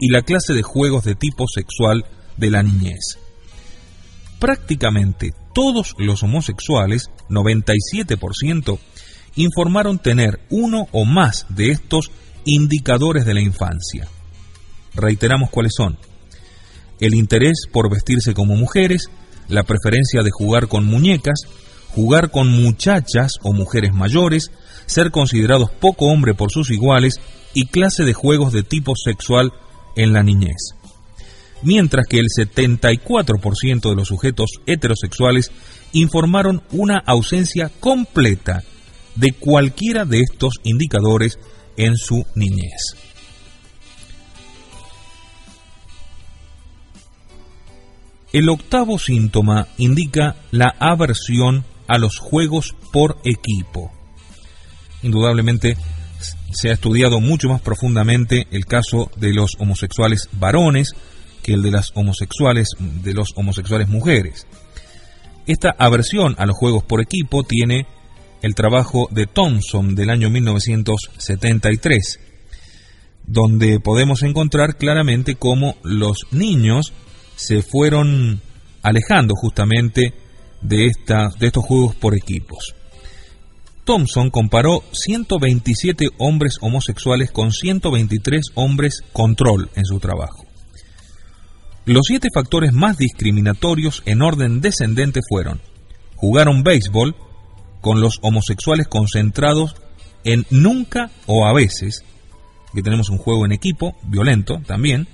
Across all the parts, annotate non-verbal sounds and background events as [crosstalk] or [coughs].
y la clase de juegos de tipo sexual de la niñez. Prácticamente todos los homosexuales, 97%, informaron tener uno o más de estos indicadores de la infancia. Reiteramos cuáles son. El interés por vestirse como mujeres, la preferencia de jugar con muñecas, jugar con muchachas o mujeres mayores, ser considerados poco hombre por sus iguales y clase de juegos de tipo sexual en la niñez. Mientras que el 74% de los sujetos heterosexuales informaron una ausencia completa de cualquiera de estos indicadores en su niñez. El octavo síntoma indica la aversión a los juegos por equipo. Indudablemente se ha estudiado mucho más profundamente el caso de los homosexuales varones que el de las homosexuales de los homosexuales mujeres. Esta aversión a los juegos por equipo tiene el trabajo de Thompson del año 1973, donde podemos encontrar claramente cómo los niños se fueron alejando justamente de, de estos juegos por equipos. Thompson comparó 127 hombres homosexuales con 123 hombres control en su trabajo. Los siete factores más discriminatorios en orden descendente fueron jugaron béisbol con los homosexuales concentrados en nunca o a veces, que tenemos un juego en equipo, violento también.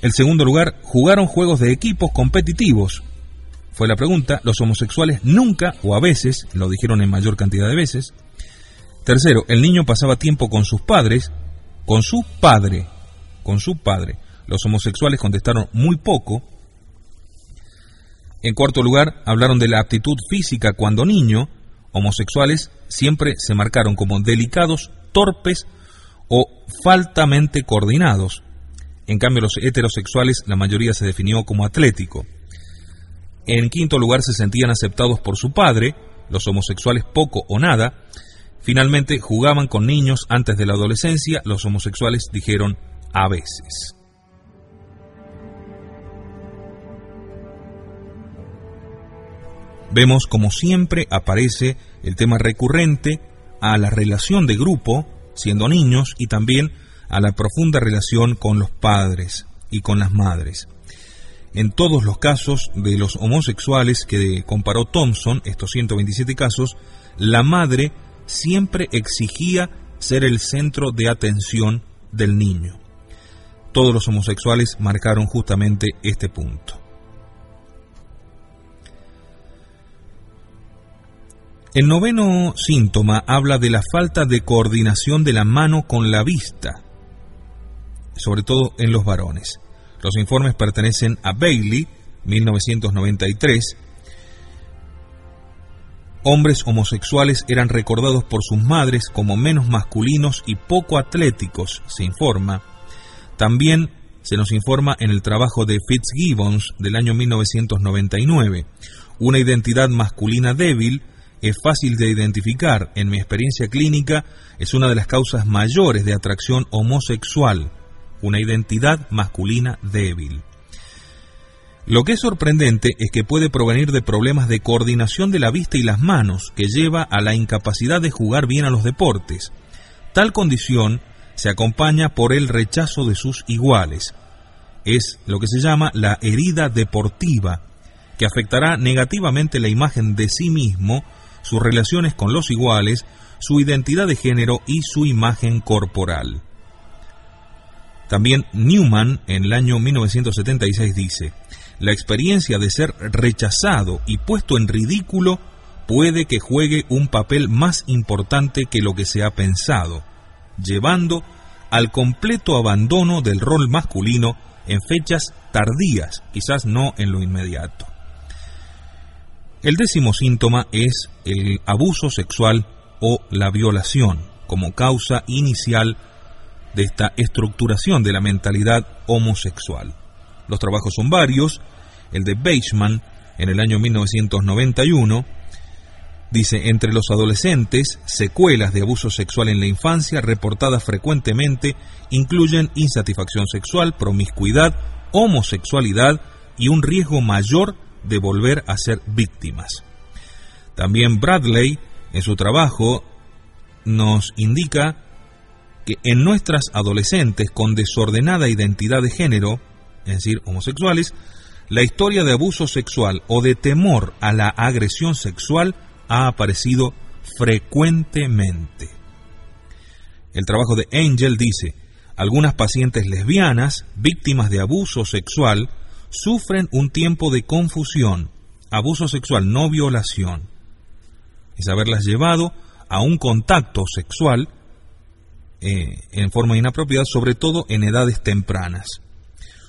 El segundo lugar, jugaron juegos de equipos competitivos, fue la pregunta. Los homosexuales nunca o a veces, lo dijeron en mayor cantidad de veces. Tercero, el niño pasaba tiempo con sus padres, con su padre, con su padre. Los homosexuales contestaron muy poco. En cuarto lugar, hablaron de la aptitud física cuando niño. Homosexuales siempre se marcaron como delicados, torpes o faltamente coordinados. En cambio, los heterosexuales, la mayoría se definió como atlético. En quinto lugar se sentían aceptados por su padre, los homosexuales poco o nada. Finalmente jugaban con niños antes de la adolescencia, los homosexuales dijeron a veces. Vemos como siempre aparece el tema recurrente a la relación de grupo, siendo niños, y también a la profunda relación con los padres y con las madres. En todos los casos de los homosexuales que comparó Thompson, estos 127 casos, la madre siempre exigía ser el centro de atención del niño. Todos los homosexuales marcaron justamente este punto. El noveno síntoma habla de la falta de coordinación de la mano con la vista, sobre todo en los varones. Los informes pertenecen a Bailey, 1993. Hombres homosexuales eran recordados por sus madres como menos masculinos y poco atléticos, se informa. También se nos informa en el trabajo de Fitzgibbons del año 1999. Una identidad masculina débil es fácil de identificar. En mi experiencia clínica es una de las causas mayores de atracción homosexual una identidad masculina débil. Lo que es sorprendente es que puede provenir de problemas de coordinación de la vista y las manos que lleva a la incapacidad de jugar bien a los deportes. Tal condición se acompaña por el rechazo de sus iguales. Es lo que se llama la herida deportiva, que afectará negativamente la imagen de sí mismo, sus relaciones con los iguales, su identidad de género y su imagen corporal. También Newman en el año 1976 dice, la experiencia de ser rechazado y puesto en ridículo puede que juegue un papel más importante que lo que se ha pensado, llevando al completo abandono del rol masculino en fechas tardías, quizás no en lo inmediato. El décimo síntoma es el abuso sexual o la violación como causa inicial de esta estructuración de la mentalidad homosexual. Los trabajos son varios, el de Beisman en el año 1991, Dice, entre los adolescentes, secuelas de abuso sexual en la infancia reportadas frecuentemente incluyen insatisfacción sexual, promiscuidad, homosexualidad y un riesgo mayor de volver a ser víctimas. También Bradley, en su trabajo, nos indica que en nuestras adolescentes con desordenada identidad de género, es decir, homosexuales, la historia de abuso sexual o de temor a la agresión sexual ha aparecido frecuentemente. El trabajo de Angel dice, algunas pacientes lesbianas, víctimas de abuso sexual, sufren un tiempo de confusión, abuso sexual, no violación. Es haberlas llevado a un contacto sexual eh, en forma inapropiada, sobre todo en edades tempranas.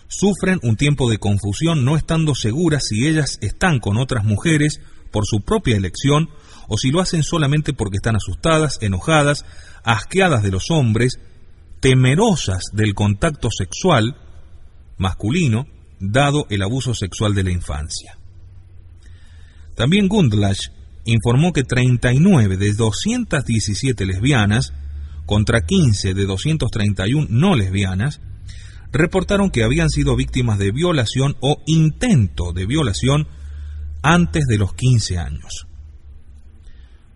Sufren un tiempo de confusión no estando seguras si ellas están con otras mujeres por su propia elección o si lo hacen solamente porque están asustadas, enojadas, asqueadas de los hombres, temerosas del contacto sexual masculino, dado el abuso sexual de la infancia. También Gundlach informó que 39 de 217 lesbianas contra 15 de 231 no lesbianas reportaron que habían sido víctimas de violación o intento de violación antes de los 15 años.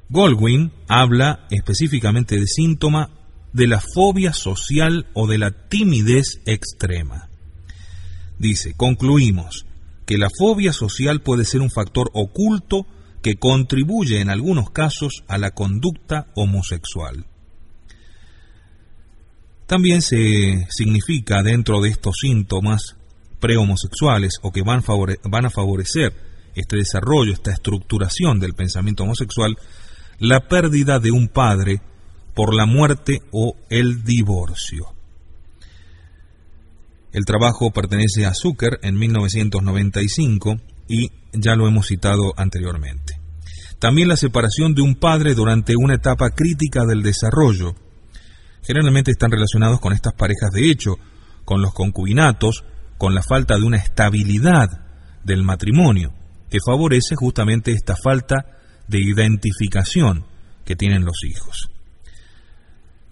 Goldwyn habla específicamente de síntoma de la fobia social o de la timidez extrema. Dice, concluimos que la fobia social puede ser un factor oculto que contribuye en algunos casos a la conducta homosexual. También se significa dentro de estos síntomas prehomosexuales o que van, van a favorecer este desarrollo, esta estructuración del pensamiento homosexual, la pérdida de un padre por la muerte o el divorcio. El trabajo pertenece a Zucker en 1995 y ya lo hemos citado anteriormente. También la separación de un padre durante una etapa crítica del desarrollo. Generalmente están relacionados con estas parejas de hecho, con los concubinatos, con la falta de una estabilidad del matrimonio, que favorece justamente esta falta de identificación que tienen los hijos.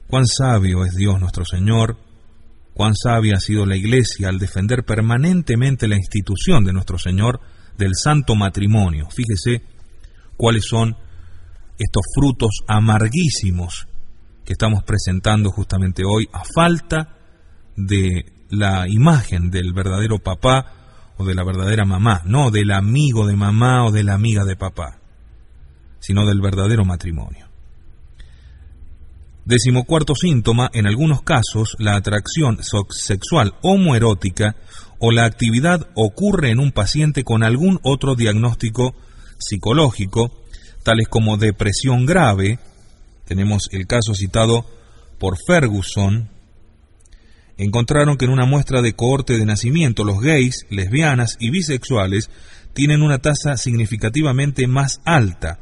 Cuán sabio es Dios nuestro Señor, cuán sabia ha sido la Iglesia al defender permanentemente la institución de nuestro Señor del santo matrimonio. Fíjese cuáles son estos frutos amarguísimos que estamos presentando justamente hoy a falta de la imagen del verdadero papá o de la verdadera mamá, no del amigo de mamá o de la amiga de papá sino del verdadero matrimonio. Decimocuarto síntoma, en algunos casos, la atracción sexual homoerótica o la actividad ocurre en un paciente con algún otro diagnóstico psicológico, tales como depresión grave, tenemos el caso citado por Ferguson, encontraron que en una muestra de cohorte de nacimiento los gays, lesbianas y bisexuales tienen una tasa significativamente más alta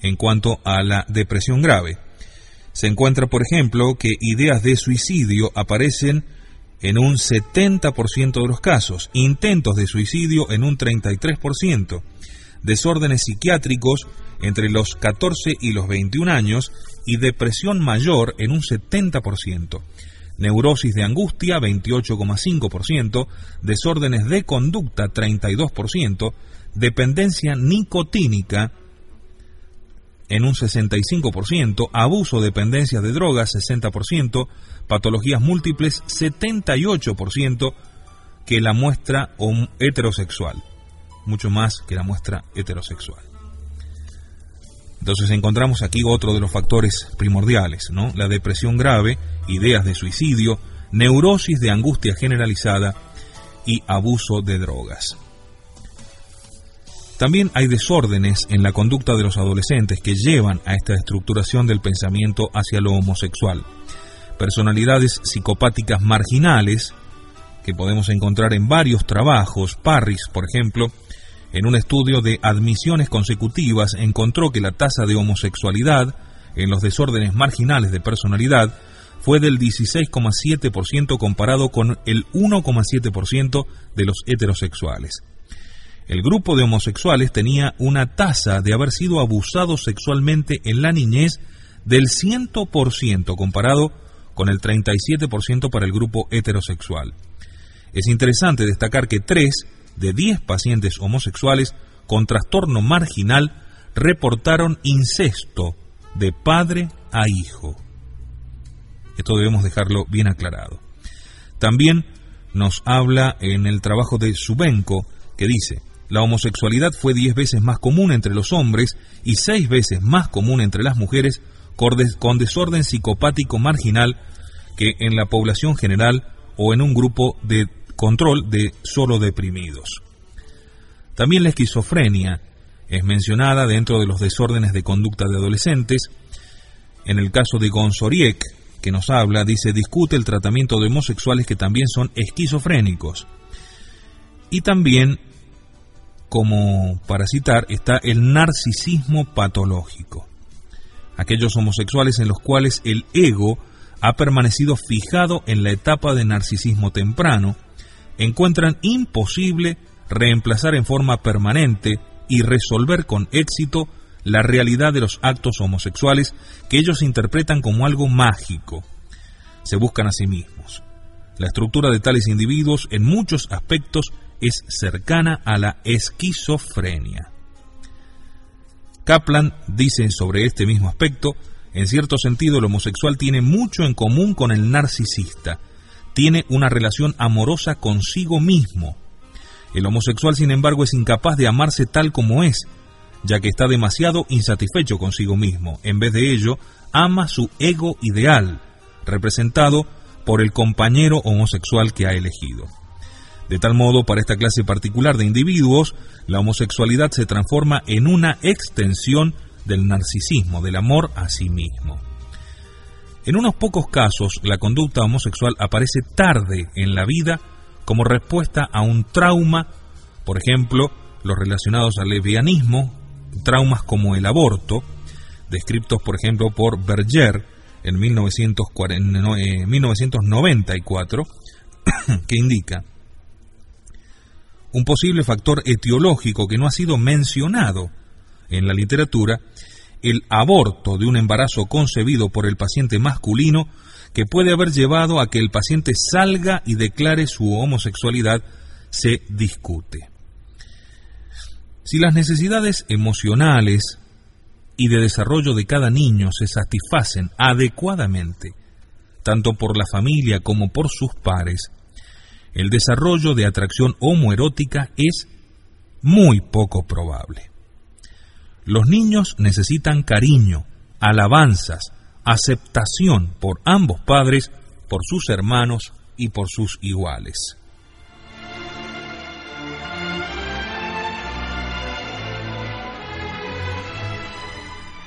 en cuanto a la depresión grave. Se encuentra, por ejemplo, que ideas de suicidio aparecen en un 70% de los casos, intentos de suicidio en un 33%, desórdenes psiquiátricos entre los 14 y los 21 años y depresión mayor en un 70%, neurosis de angustia 28,5%, desórdenes de conducta 32%, dependencia nicotínica en un 65%, abuso, dependencia de drogas 60%, patologías múltiples 78% que la muestra heterosexual, mucho más que la muestra heterosexual. Entonces encontramos aquí otro de los factores primordiales, ¿no? La depresión grave, ideas de suicidio, neurosis de angustia generalizada y abuso de drogas. También hay desórdenes en la conducta de los adolescentes que llevan a esta estructuración del pensamiento hacia lo homosexual. Personalidades psicopáticas marginales, que podemos encontrar en varios trabajos, Parris, por ejemplo, en un estudio de admisiones consecutivas encontró que la tasa de homosexualidad en los desórdenes marginales de personalidad fue del 16,7% comparado con el 1,7% de los heterosexuales. el grupo de homosexuales tenía una tasa de haber sido abusados sexualmente en la niñez del 100% comparado con el 37% para el grupo heterosexual. Es interesante destacar que 3 de 10 pacientes homosexuales con trastorno marginal reportaron incesto de padre a hijo. Esto debemos dejarlo bien aclarado. También nos habla en el trabajo de Subenko que dice, la homosexualidad fue 10 veces más común entre los hombres y 6 veces más común entre las mujeres con desorden psicopático marginal que en la población general o en un grupo de control de solo deprimidos. También la esquizofrenia es mencionada dentro de los desórdenes de conducta de adolescentes. En el caso de Gonzoriek, que nos habla, dice, discute el tratamiento de homosexuales que también son esquizofrénicos. Y también, como para citar, está el narcisismo patológico. Aquellos homosexuales en los cuales el ego ha permanecido fijado en la etapa de narcisismo temprano, encuentran imposible reemplazar en forma permanente y resolver con éxito la realidad de los actos homosexuales que ellos interpretan como algo mágico. Se buscan a sí mismos. La estructura de tales individuos en muchos aspectos es cercana a la esquizofrenia. Kaplan dice sobre este mismo aspecto, en cierto sentido el homosexual tiene mucho en común con el narcisista, tiene una relación amorosa consigo mismo, el homosexual, sin embargo, es incapaz de amarse tal como es, ya que está demasiado insatisfecho consigo mismo. En vez de ello, ama su ego ideal, representado por el compañero homosexual que ha elegido. De tal modo, para esta clase particular de individuos, la homosexualidad se transforma en una extensión del narcisismo, del amor a sí mismo. En unos pocos casos, la conducta homosexual aparece tarde en la vida como respuesta a un trauma, por ejemplo, los relacionados al lesbianismo, traumas como el aborto, descritos por ejemplo por Berger en 1994, eh, [coughs] que indica un posible factor etiológico que no ha sido mencionado en la literatura, el aborto de un embarazo concebido por el paciente masculino que puede haber llevado a que el paciente salga y declare su homosexualidad se discute. Si las necesidades emocionales y de desarrollo de cada niño se satisfacen adecuadamente, tanto por la familia como por sus pares, el desarrollo de atracción homoerótica es muy poco probable. Los niños necesitan cariño, alabanzas, aceptación por ambos padres, por sus hermanos y por sus iguales.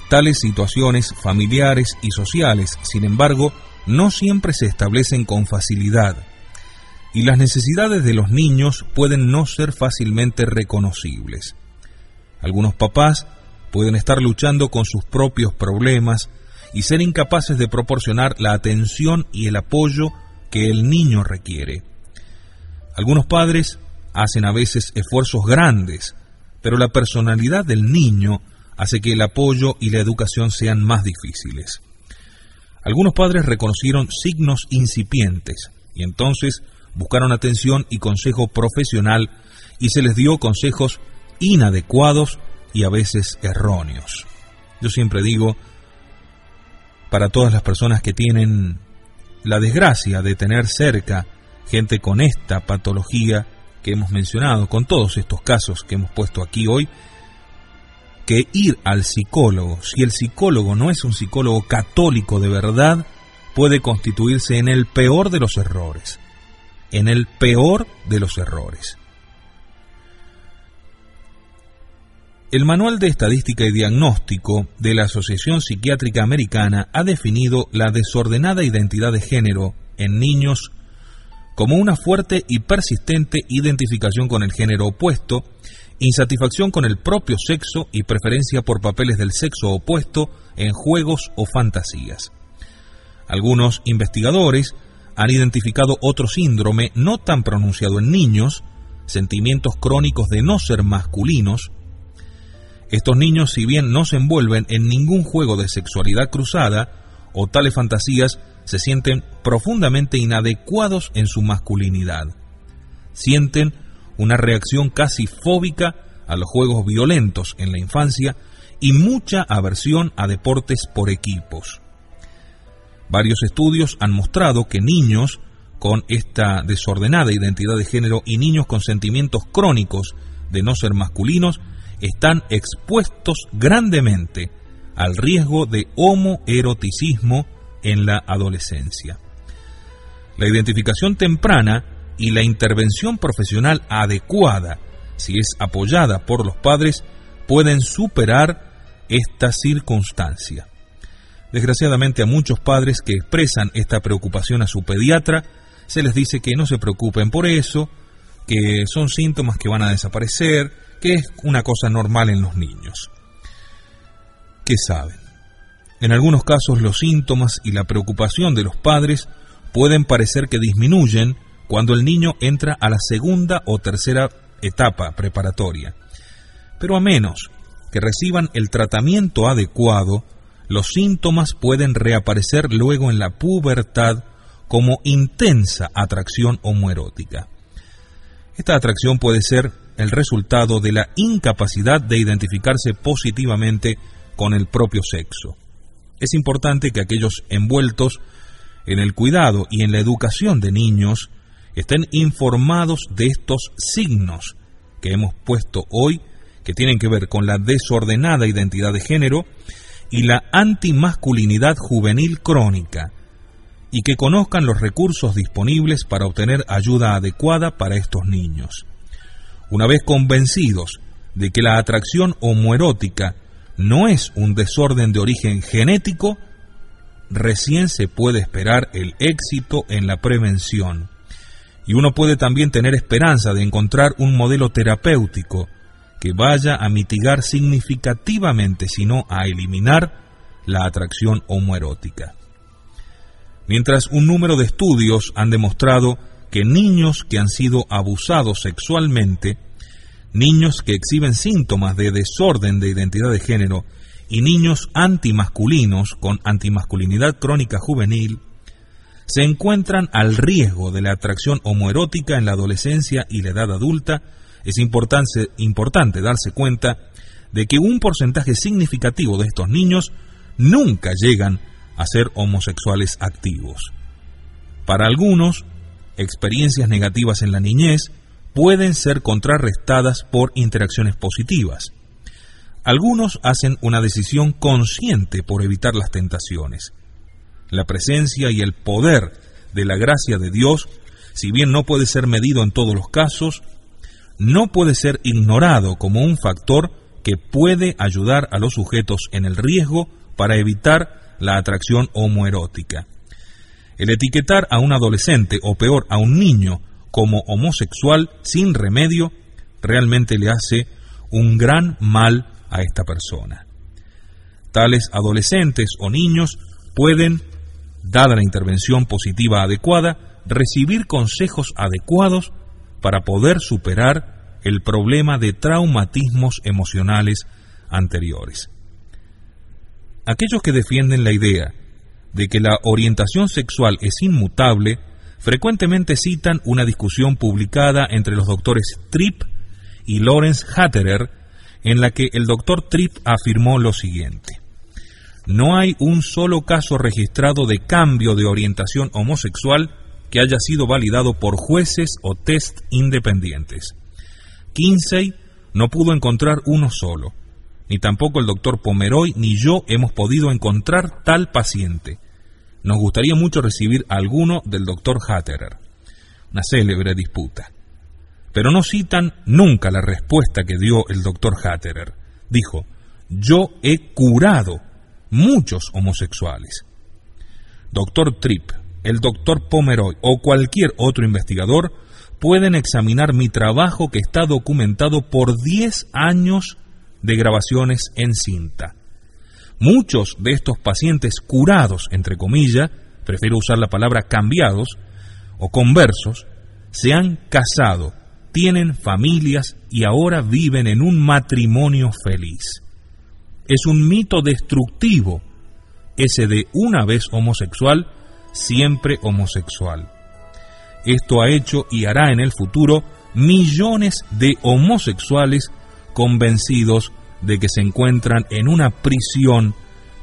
Tales situaciones familiares y sociales, sin embargo, no siempre se establecen con facilidad, y las necesidades de los niños pueden no ser fácilmente reconocibles. Algunos papás pueden estar luchando con sus propios problemas y ser incapaces de proporcionar la atención y el apoyo que el niño requiere. Algunos padres hacen a veces esfuerzos grandes, pero la personalidad del niño hace que el apoyo y la educación sean más difíciles. Algunos padres reconocieron signos incipientes y entonces buscaron atención y consejo profesional y se les dio consejos inadecuados y a veces erróneos. Yo siempre digo, para todas las personas que tienen la desgracia de tener cerca gente con esta patología que hemos mencionado, con todos estos casos que hemos puesto aquí hoy, que ir al psicólogo, si el psicólogo no es un psicólogo católico de verdad, puede constituirse en el peor de los errores, en el peor de los errores. El Manual de Estadística y Diagnóstico de la Asociación Psiquiátrica Americana ha definido la desordenada identidad de género en niños como una fuerte y persistente identificación con el género opuesto, insatisfacción con el propio sexo y preferencia por papeles del sexo opuesto en juegos o fantasías. Algunos investigadores han identificado otro síndrome no tan pronunciado en niños, sentimientos crónicos de no ser masculinos, estos niños, si bien no se envuelven en ningún juego de sexualidad cruzada o tales fantasías, se sienten profundamente inadecuados en su masculinidad. Sienten una reacción casi fóbica a los juegos violentos en la infancia y mucha aversión a deportes por equipos. Varios estudios han mostrado que niños con esta desordenada identidad de género y niños con sentimientos crónicos de no ser masculinos están expuestos grandemente al riesgo de homoeroticismo en la adolescencia. La identificación temprana y la intervención profesional adecuada, si es apoyada por los padres, pueden superar esta circunstancia. Desgraciadamente a muchos padres que expresan esta preocupación a su pediatra, se les dice que no se preocupen por eso, que son síntomas que van a desaparecer, que es una cosa normal en los niños. ¿Qué saben? En algunos casos los síntomas y la preocupación de los padres pueden parecer que disminuyen cuando el niño entra a la segunda o tercera etapa preparatoria. Pero a menos que reciban el tratamiento adecuado, los síntomas pueden reaparecer luego en la pubertad como intensa atracción homoerótica. Esta atracción puede ser el resultado de la incapacidad de identificarse positivamente con el propio sexo es importante que aquellos envueltos en el cuidado y en la educación de niños estén informados de estos signos que hemos puesto hoy, que tienen que ver con la desordenada identidad de género y la antimasculinidad juvenil crónica, y que conozcan los recursos disponibles para obtener ayuda adecuada para estos niños. Una vez convencidos de que la atracción homoerótica no es un desorden de origen genético, recién se puede esperar el éxito en la prevención. Y uno puede también tener esperanza de encontrar un modelo terapéutico que vaya a mitigar significativamente, si no a eliminar, la atracción homoerótica. Mientras un número de estudios han demostrado que niños que han sido abusados sexualmente niños que exhiben síntomas de desorden de identidad de género y niños antimasculinos con antimasculinidad crónica juvenil se encuentran al riesgo de la atracción homoerótica en la adolescencia y la edad adulta, es importante, importante darse cuenta de que un porcentaje significativo de estos niños nunca llegan a ser homosexuales activos. Para algunos, experiencias negativas en la niñez pueden ser contrarrestadas por interacciones positivas. Algunos hacen una decisión consciente por evitar las tentaciones. La presencia y el poder de la gracia de Dios, si bien no puede ser medido en todos los casos, no puede ser ignorado como un factor que puede ayudar a los sujetos en el riesgo para evitar la atracción homoerótica. El etiquetar a un adolescente o peor a un niño como homosexual sin remedio realmente le hace un gran mal a esta persona. Tales adolescentes o niños pueden, dada la intervención positiva adecuada, recibir consejos adecuados para poder superar el problema de traumatismos emocionales anteriores. Aquellos que defienden la idea de que la orientación sexual es inmutable frecuentemente citan una discusión publicada entre los doctores Tripp y Lawrence Hatterer, en la que el doctor Tripp afirmó lo siguiente. No hay un solo caso registrado de cambio de orientación homosexual que haya sido validado por jueces o test independientes. Kinsey no pudo encontrar uno solo, ni tampoco el doctor Pomeroy ni yo hemos podido encontrar tal paciente. Nos gustaría mucho recibir alguno del doctor Hatterer. Una célebre disputa. Pero no citan nunca la respuesta que dio el doctor Hatterer. Dijo, yo he curado muchos homosexuales. Doctor Tripp, el doctor Pomeroy o cualquier otro investigador pueden examinar mi trabajo que está documentado por 10 años de grabaciones en cinta. Muchos de estos pacientes curados, entre comillas, prefiero usar la palabra cambiados o conversos, se han casado tienen familias y ahora viven en un matrimonio feliz. Es un mito destructivo ese de una vez homosexual, siempre homosexual. Esto ha hecho y hará en el futuro millones de homosexuales convencidos de que se encuentran en una prisión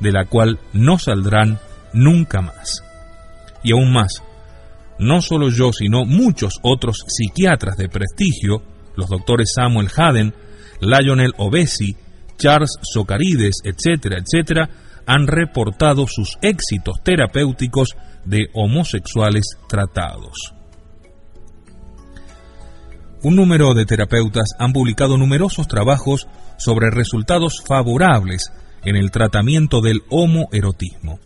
de la cual no saldrán nunca más. Y aún más, no solo yo, sino muchos otros psiquiatras de prestigio, los doctores Samuel Haden, Lionel Obesi, Charles Socarides, etcétera, etcétera, han reportado sus éxitos terapéuticos de homosexuales tratados. Un número de terapeutas han publicado numerosos trabajos sobre resultados favorables en el tratamiento del homoerotismo.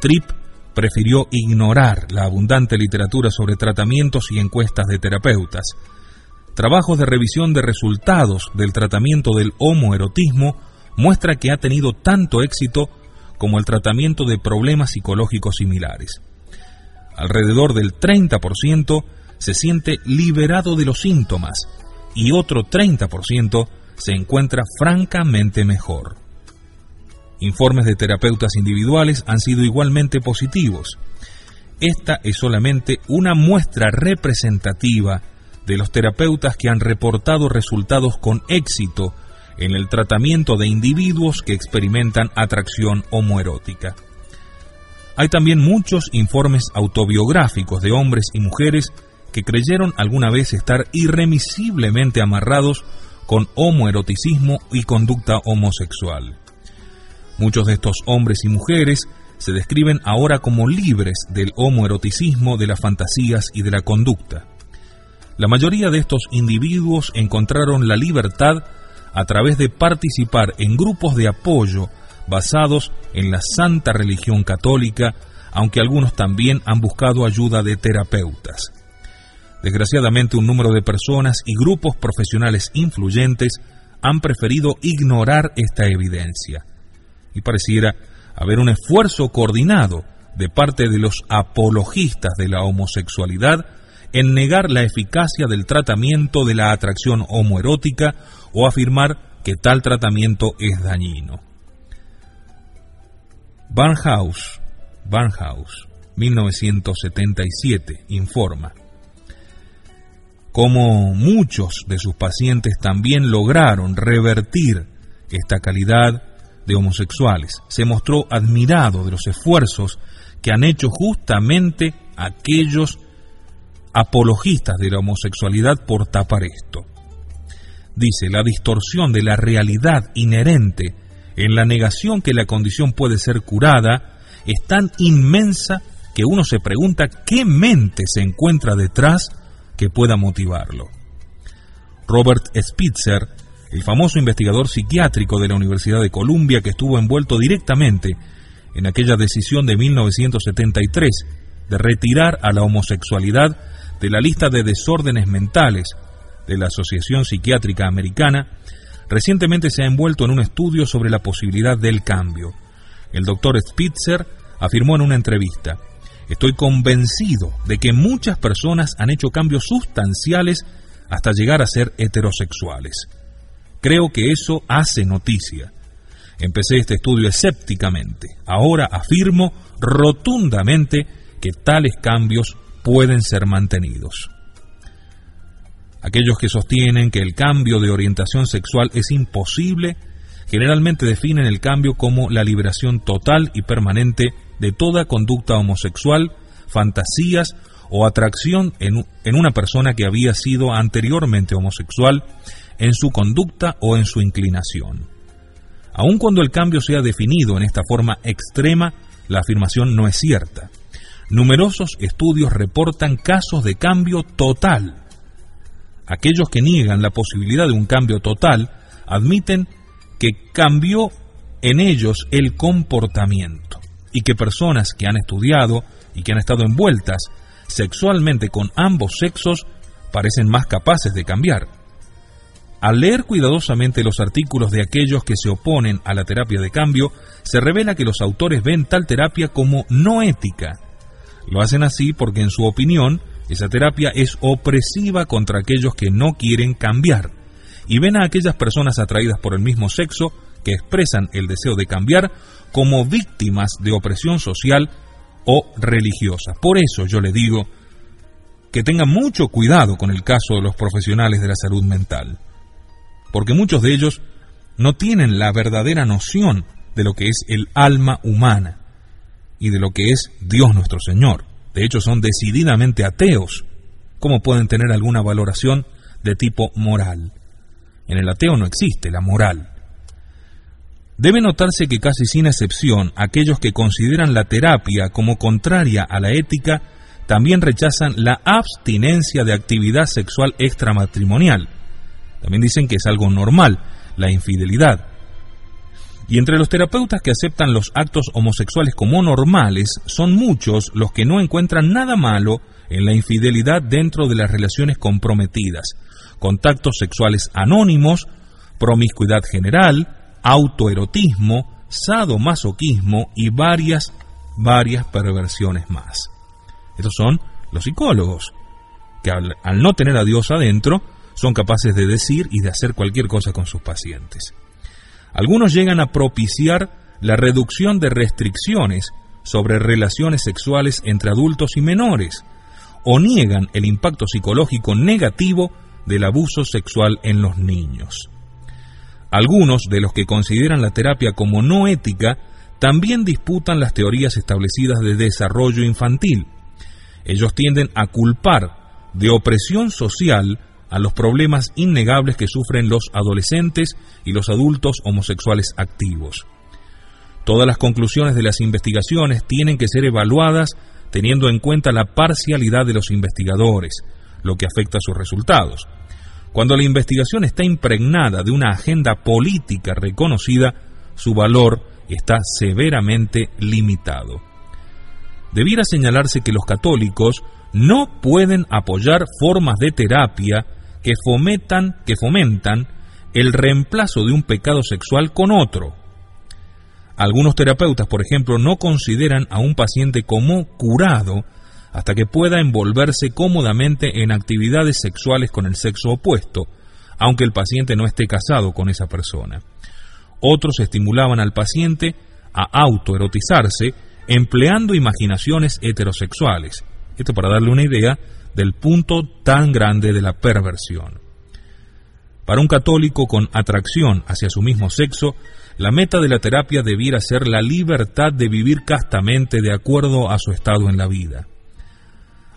Tripp prefirió ignorar la abundante literatura sobre tratamientos y encuestas de terapeutas. Trabajos de revisión de resultados del tratamiento del homoerotismo muestra que ha tenido tanto éxito como el tratamiento de problemas psicológicos similares. Alrededor del 30% se siente liberado de los síntomas y otro 30% se encuentra francamente mejor. Informes de terapeutas individuales han sido igualmente positivos. Esta es solamente una muestra representativa de los terapeutas que han reportado resultados con éxito en el tratamiento de individuos que experimentan atracción homoerótica. Hay también muchos informes autobiográficos de hombres y mujeres que creyeron alguna vez estar irremisiblemente amarrados con homoeroticismo y conducta homosexual. Muchos de estos hombres y mujeres se describen ahora como libres del homoeroticismo, de las fantasías y de la conducta. La mayoría de estos individuos encontraron la libertad a través de participar en grupos de apoyo basados en la santa religión católica, aunque algunos también han buscado ayuda de terapeutas. Desgraciadamente un número de personas y grupos profesionales influyentes han preferido ignorar esta evidencia y pareciera haber un esfuerzo coordinado de parte de los apologistas de la homosexualidad en negar la eficacia del tratamiento de la atracción homoerótica o afirmar que tal tratamiento es dañino. Barnhouse, Barnhouse, 1977, informa. Como muchos de sus pacientes también lograron revertir esta calidad de homosexuales. Se mostró admirado de los esfuerzos que han hecho justamente aquellos apologistas de la homosexualidad por tapar esto. Dice, la distorsión de la realidad inherente en la negación que la condición puede ser curada es tan inmensa que uno se pregunta qué mente se encuentra detrás que pueda motivarlo. Robert Spitzer el famoso investigador psiquiátrico de la Universidad de Columbia que estuvo envuelto directamente en aquella decisión de 1973 de retirar a la homosexualidad de la lista de desórdenes mentales de la Asociación Psiquiátrica Americana, recientemente se ha envuelto en un estudio sobre la posibilidad del cambio. El doctor Spitzer afirmó en una entrevista, Estoy convencido de que muchas personas han hecho cambios sustanciales hasta llegar a ser heterosexuales. Creo que eso hace noticia. Empecé este estudio escépticamente. Ahora afirmo rotundamente que tales cambios pueden ser mantenidos. Aquellos que sostienen que el cambio de orientación sexual es imposible, generalmente definen el cambio como la liberación total y permanente de toda conducta homosexual, fantasías o atracción en, una persona que había sido anteriormente homosexual en su conducta o en su inclinación. Aun cuando el cambio sea definido en esta forma extrema, la afirmación no es cierta. Numerosos estudios reportan casos de cambio total. Aquellos que niegan la posibilidad de un cambio total admiten que cambió en ellos el comportamiento y que personas que han estudiado y que han estado envueltas sexualmente con ambos sexos parecen más capaces de cambiar. Al leer cuidadosamente los artículos de aquellos que se oponen a la terapia de cambio, se revela que los autores ven tal terapia como no ética. Lo hacen así porque en su opinión Esa terapia es opresiva contra aquellos que no quieren cambiar y ven a aquellas personas atraídas por el mismo sexo que expresan el deseo de cambiar como víctimas de opresión social o religiosa. Por eso yo le digo que tengan mucho cuidado con el caso de los profesionales de la salud mental, porque muchos de ellos no tienen la verdadera noción de lo que es el alma humana y de lo que es Dios nuestro Señor. De hecho, son decididamente ateos. ¿Cómo pueden tener alguna valoración de tipo moral? En el ateo no existe la moral. Debe notarse que casi sin excepción aquellos que consideran la terapia como contraria a la ética también rechazan la abstinencia de actividad sexual extramatrimonial. También dicen que es algo normal, la infidelidad. Y entre los terapeutas que aceptan los actos homosexuales como normales, son muchos los que no encuentran nada malo en la infidelidad dentro de las relaciones comprometidas, contactos sexuales anónimos, promiscuidad general, autoerotismo, sadomasoquismo y varias, varias perversiones más. Estos son los psicólogos, que al, al no tener a Dios adentro, son capaces de decir y de hacer cualquier cosa con sus pacientes. Algunos llegan a propiciar la reducción de restricciones sobre relaciones sexuales entre adultos y menores, o niegan el impacto psicológico negativo del abuso sexual en los niños. Algunos de los que consideran la terapia como no ética también disputan las teorías establecidas de desarrollo infantil. Ellos tienden a culpar de opresión social a los problemas innegables que sufren los adolescentes y los adultos homosexuales activos. Todas las conclusiones de las investigaciones tienen que ser evaluadas teniendo en cuenta la parcialidad de los investigadores, lo que afecta a sus resultados. Cuando la investigación está impregnada de una agenda política reconocida, su valor está severamente limitado. Debiera señalarse que los católicos no pueden apoyar formas de terapia que fomentan, que fomentan el reemplazo de un pecado sexual con otro. Algunos terapeutas, por ejemplo, no consideran a un paciente como curado hasta que pueda envolverse cómodamente en actividades sexuales con el sexo opuesto, aunque el paciente no esté casado con esa persona. Otros estimulaban al paciente a autoerotizarse empleando imaginaciones heterosexuales. Esto para darle una idea del punto tan grande de la perversión. Para un católico con atracción hacia su mismo sexo, la meta de la terapia debiera ser la libertad de vivir castamente de acuerdo a su estado en la vida.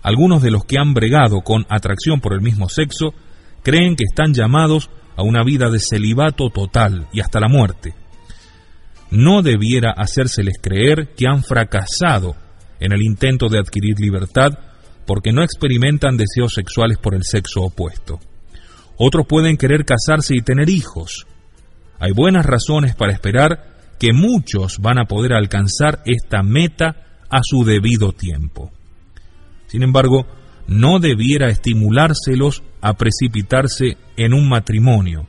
Algunos de los que han bregado con atracción por el mismo sexo creen que están llamados a una vida de celibato total y hasta la muerte. No debiera hacérseles creer que han fracasado en el intento de adquirir libertad porque no experimentan deseos sexuales por el sexo opuesto. Otros pueden querer casarse y tener hijos. Hay buenas razones para esperar que muchos van a poder alcanzar esta meta a su debido tiempo. Sin embargo, no debiera estimulárselos a precipitarse en un matrimonio,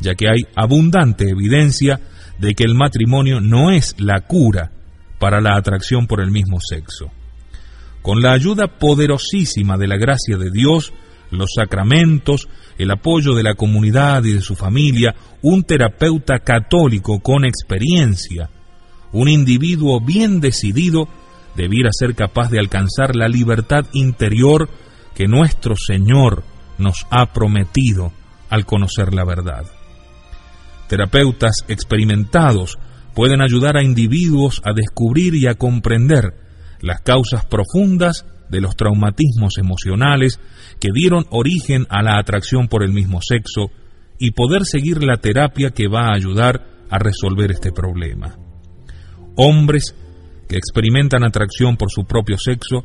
ya que hay abundante evidencia de que el matrimonio no es la cura para la atracción por el mismo sexo. Con la ayuda poderosísima de la gracia de Dios, los sacramentos, el apoyo de la comunidad y de su familia, un terapeuta católico con experiencia, un individuo bien decidido, debiera ser capaz de alcanzar la libertad interior que nuestro Señor nos ha prometido al conocer la verdad. Terapeutas experimentados pueden ayudar a individuos a descubrir y a comprender las causas profundas de los traumatismos emocionales que dieron origen a la atracción por el mismo sexo y poder seguir la terapia que va a ayudar a resolver este problema. Hombres que experimentan atracción por su propio sexo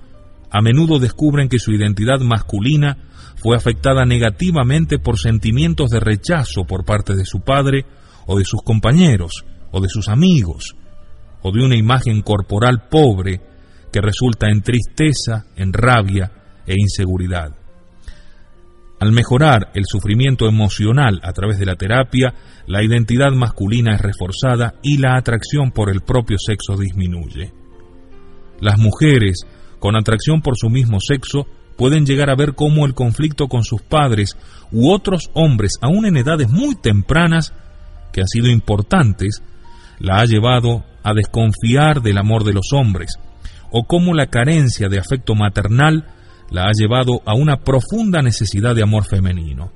a menudo descubren que su identidad masculina fue afectada negativamente por sentimientos de rechazo por parte de su padre o de sus compañeros o de sus amigos, o de una imagen corporal pobre que resulta en tristeza, en rabia e inseguridad. Al mejorar el sufrimiento emocional a través de la terapia, la identidad masculina es reforzada y la atracción por el propio sexo disminuye. Las mujeres con atracción por su mismo sexo pueden llegar a ver cómo el conflicto con sus padres u otros hombres, aún en edades muy tempranas, que han sido importantes, la ha llevado a desconfiar del amor de los hombres, o cómo la carencia de afecto maternal la ha llevado a una profunda necesidad de amor femenino.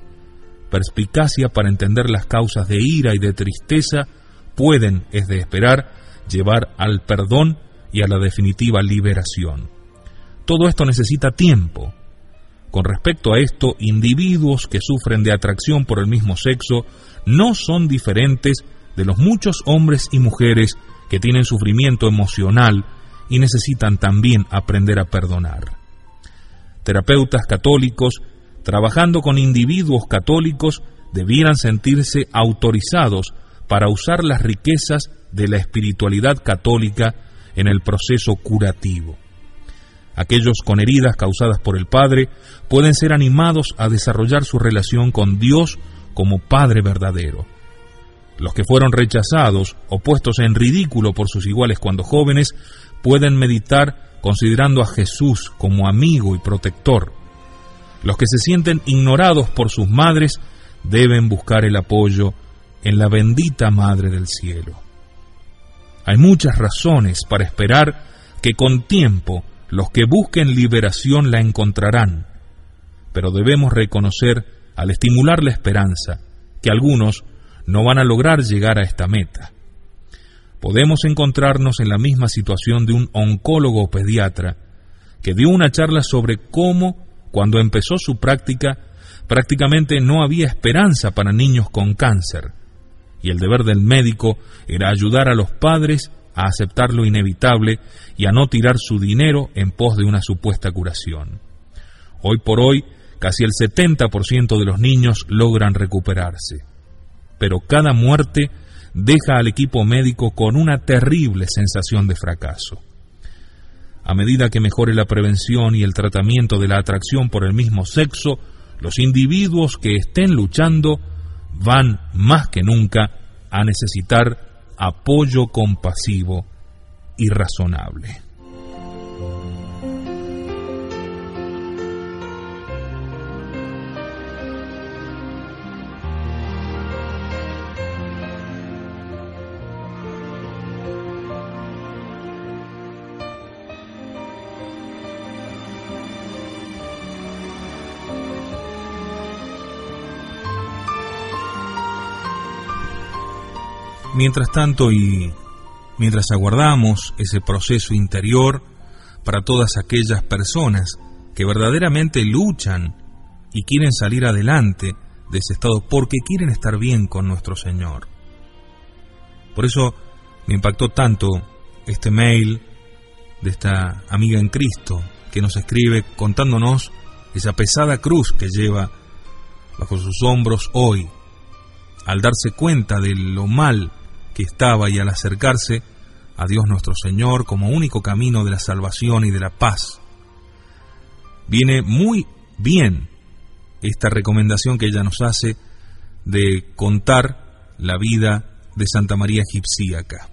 Perspicacia para entender las causas de ira y de tristeza pueden, es de esperar, llevar al perdón y a la definitiva liberación. Todo esto necesita tiempo. Con respecto a esto, individuos que sufren de atracción por el mismo sexo no son diferentes de los muchos hombres y mujeres que tienen sufrimiento emocional y necesitan también aprender a perdonar. Terapeutas católicos, trabajando con individuos católicos, debieran sentirse autorizados para usar las riquezas de la espiritualidad católica en el proceso curativo. Aquellos con heridas causadas por el Padre pueden ser animados a desarrollar su relación con Dios como Padre verdadero. Los que fueron rechazados o puestos en ridículo por sus iguales cuando jóvenes pueden meditar considerando a Jesús como amigo y protector. Los que se sienten ignorados por sus madres deben buscar el apoyo en la bendita Madre del Cielo. Hay muchas razones para esperar que con tiempo los que busquen liberación la encontrarán, pero debemos reconocer, al estimular la esperanza, que algunos no van a lograr llegar a esta meta. Podemos encontrarnos en la misma situación de un oncólogo pediatra que dio una charla sobre cómo, cuando empezó su práctica, prácticamente no había esperanza para niños con cáncer, y el deber del médico era ayudar a los padres a aceptar lo inevitable y a no tirar su dinero en pos de una supuesta curación. Hoy por hoy, casi el 70% de los niños logran recuperarse, pero cada muerte deja al equipo médico con una terrible sensación de fracaso. A medida que mejore la prevención y el tratamiento de la atracción por el mismo sexo, los individuos que estén luchando van más que nunca a necesitar apoyo compasivo y razonable. Mientras tanto y mientras aguardamos ese proceso interior para todas aquellas personas que verdaderamente luchan y quieren salir adelante de ese estado porque quieren estar bien con nuestro Señor. Por eso me impactó tanto este mail de esta amiga en Cristo que nos escribe contándonos esa pesada cruz que lleva bajo sus hombros hoy, al darse cuenta de lo mal estaba y al acercarse a Dios nuestro Señor como único camino de la salvación y de la paz. Viene muy bien esta recomendación que ella nos hace de contar la vida de Santa María Egipcíaca.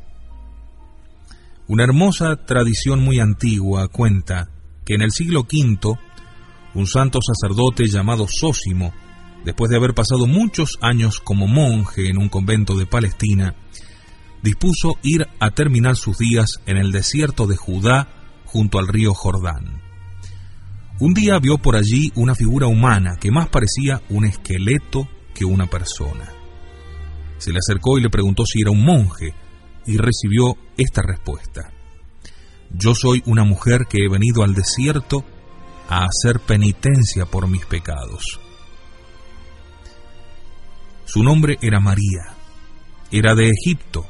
Una hermosa tradición muy antigua cuenta que en el siglo V un santo sacerdote llamado Sósimo, después de haber pasado muchos años como monje en un convento de Palestina, dispuso ir a terminar sus días en el desierto de Judá junto al río Jordán. Un día vio por allí una figura humana que más parecía un esqueleto que una persona. Se le acercó y le preguntó si era un monje y recibió esta respuesta. Yo soy una mujer que he venido al desierto a hacer penitencia por mis pecados. Su nombre era María, era de Egipto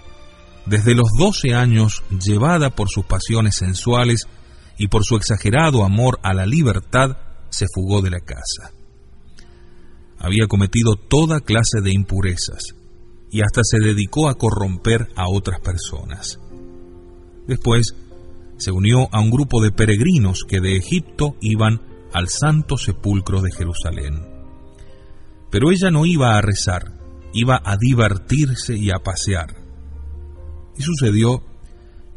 desde los doce años, llevada por sus pasiones sensuales y por su exagerado amor a la libertad, se fugó de la casa. Había cometido toda clase de impurezas y hasta se dedicó a corromper a otras personas. Después se unió a un grupo de peregrinos que de Egipto iban al santo sepulcro de Jerusalén. Pero ella no iba a rezar, iba a divertirse y a pasear y sucedió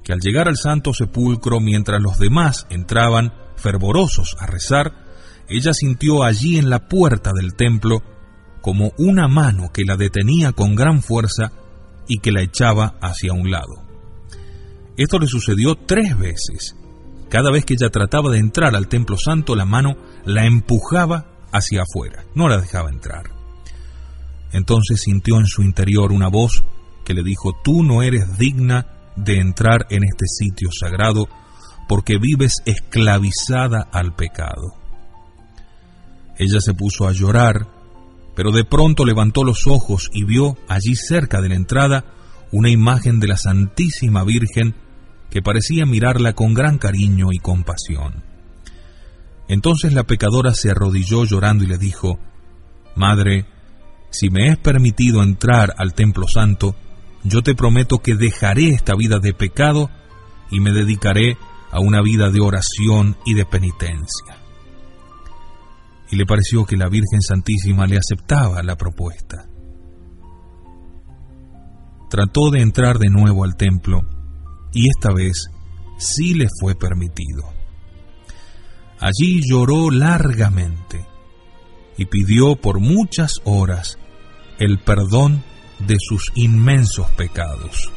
que al llegar al santo sepulcro, mientras los demás entraban fervorosos a rezar, ella sintió allí en la puerta del templo como una mano que la detenía con gran fuerza y que la echaba hacia un lado. Esto le sucedió tres veces. Cada vez que ella trataba de entrar al templo santo, la mano la empujaba hacia afuera, no la dejaba entrar. Entonces sintió en su interior una voz que le dijo, tú no eres digna de entrar en este sitio sagrado porque vives esclavizada al pecado. Ella se puso a llorar, pero de pronto levantó los ojos y vio allí cerca de la entrada una imagen de la Santísima Virgen que parecía mirarla con gran cariño y compasión. Entonces la pecadora se arrodilló llorando y le dijo, Madre, si me es permitido entrar al templo santo, yo te prometo que dejaré esta vida de pecado y me dedicaré a una vida de oración y de penitencia. Y le pareció que la Virgen Santísima le aceptaba la propuesta. Trató de entrar de nuevo al templo y esta vez sí le fue permitido. Allí lloró largamente y pidió por muchas horas el perdón de sus inmensos pecados.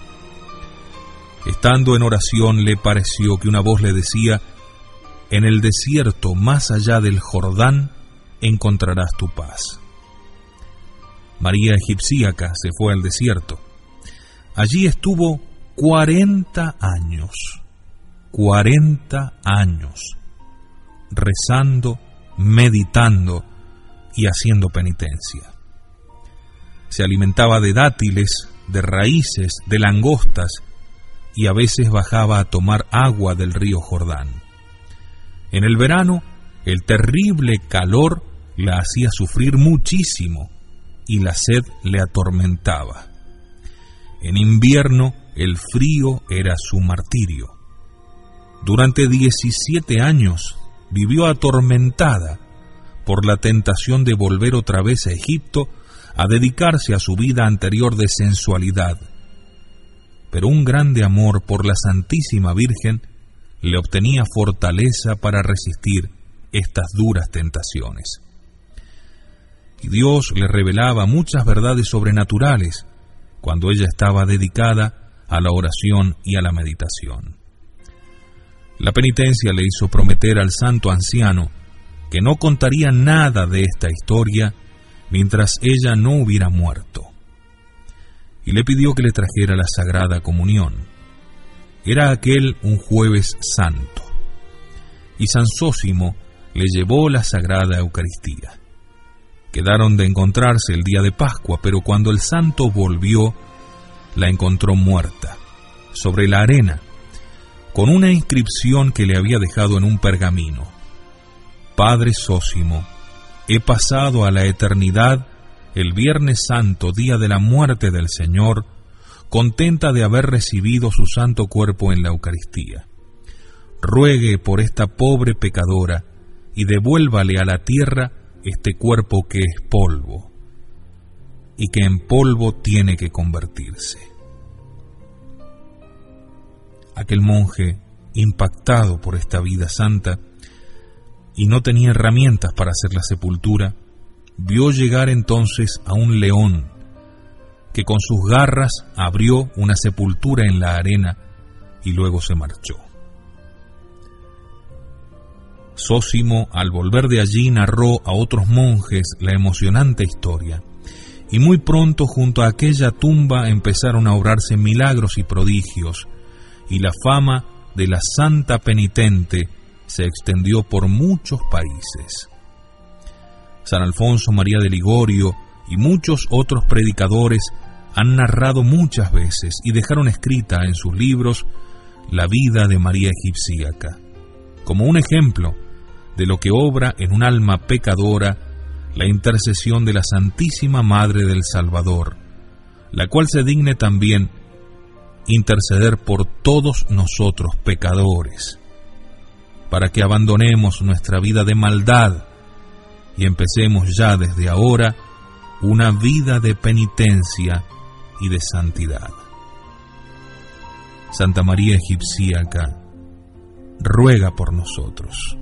Estando en oración le pareció que una voz le decía, en el desierto más allá del Jordán encontrarás tu paz. María egipcíaca se fue al desierto. Allí estuvo cuarenta años, cuarenta años, rezando, meditando y haciendo penitencia. Se alimentaba de dátiles, de raíces, de langostas, y a veces bajaba a tomar agua del río Jordán. En el verano, el terrible calor la hacía sufrir muchísimo y la sed le atormentaba. En invierno, el frío era su martirio. Durante 17 años vivió atormentada por la tentación de volver otra vez a Egipto a dedicarse a su vida anterior de sensualidad. Pero un grande amor por la Santísima Virgen le obtenía fortaleza para resistir estas duras tentaciones. Y Dios le revelaba muchas verdades sobrenaturales cuando ella estaba dedicada a la oración y a la meditación. La penitencia le hizo prometer al santo anciano que no contaría nada de esta historia mientras ella no hubiera muerto. Y le pidió que le trajera la Sagrada Comunión. Era aquel un jueves santo. Y San Sósimo le llevó la Sagrada Eucaristía. Quedaron de encontrarse el día de Pascua, pero cuando el santo volvió, la encontró muerta, sobre la arena, con una inscripción que le había dejado en un pergamino. Padre Sósimo, he pasado a la eternidad el Viernes Santo, día de la muerte del Señor, contenta de haber recibido su santo cuerpo en la Eucaristía. Ruegue por esta pobre pecadora y devuélvale a la tierra este cuerpo que es polvo y que en polvo tiene que convertirse. Aquel monje, impactado por esta vida santa, y no tenía herramientas para hacer la sepultura, vio llegar entonces a un león que con sus garras abrió una sepultura en la arena y luego se marchó. Sósimo, al volver de allí, narró a otros monjes la emocionante historia y muy pronto junto a aquella tumba empezaron a obrarse milagros y prodigios, y la fama de la santa penitente se extendió por muchos países. San Alfonso María de Ligorio y muchos otros predicadores han narrado muchas veces y dejaron escrita en sus libros la vida de María Egipcíaca, como un ejemplo de lo que obra en un alma pecadora la intercesión de la Santísima Madre del Salvador, la cual se digne también interceder por todos nosotros pecadores, para que abandonemos nuestra vida de maldad y empecemos ya desde ahora una vida de penitencia y de santidad. Santa María Egipcíaca, ruega por nosotros.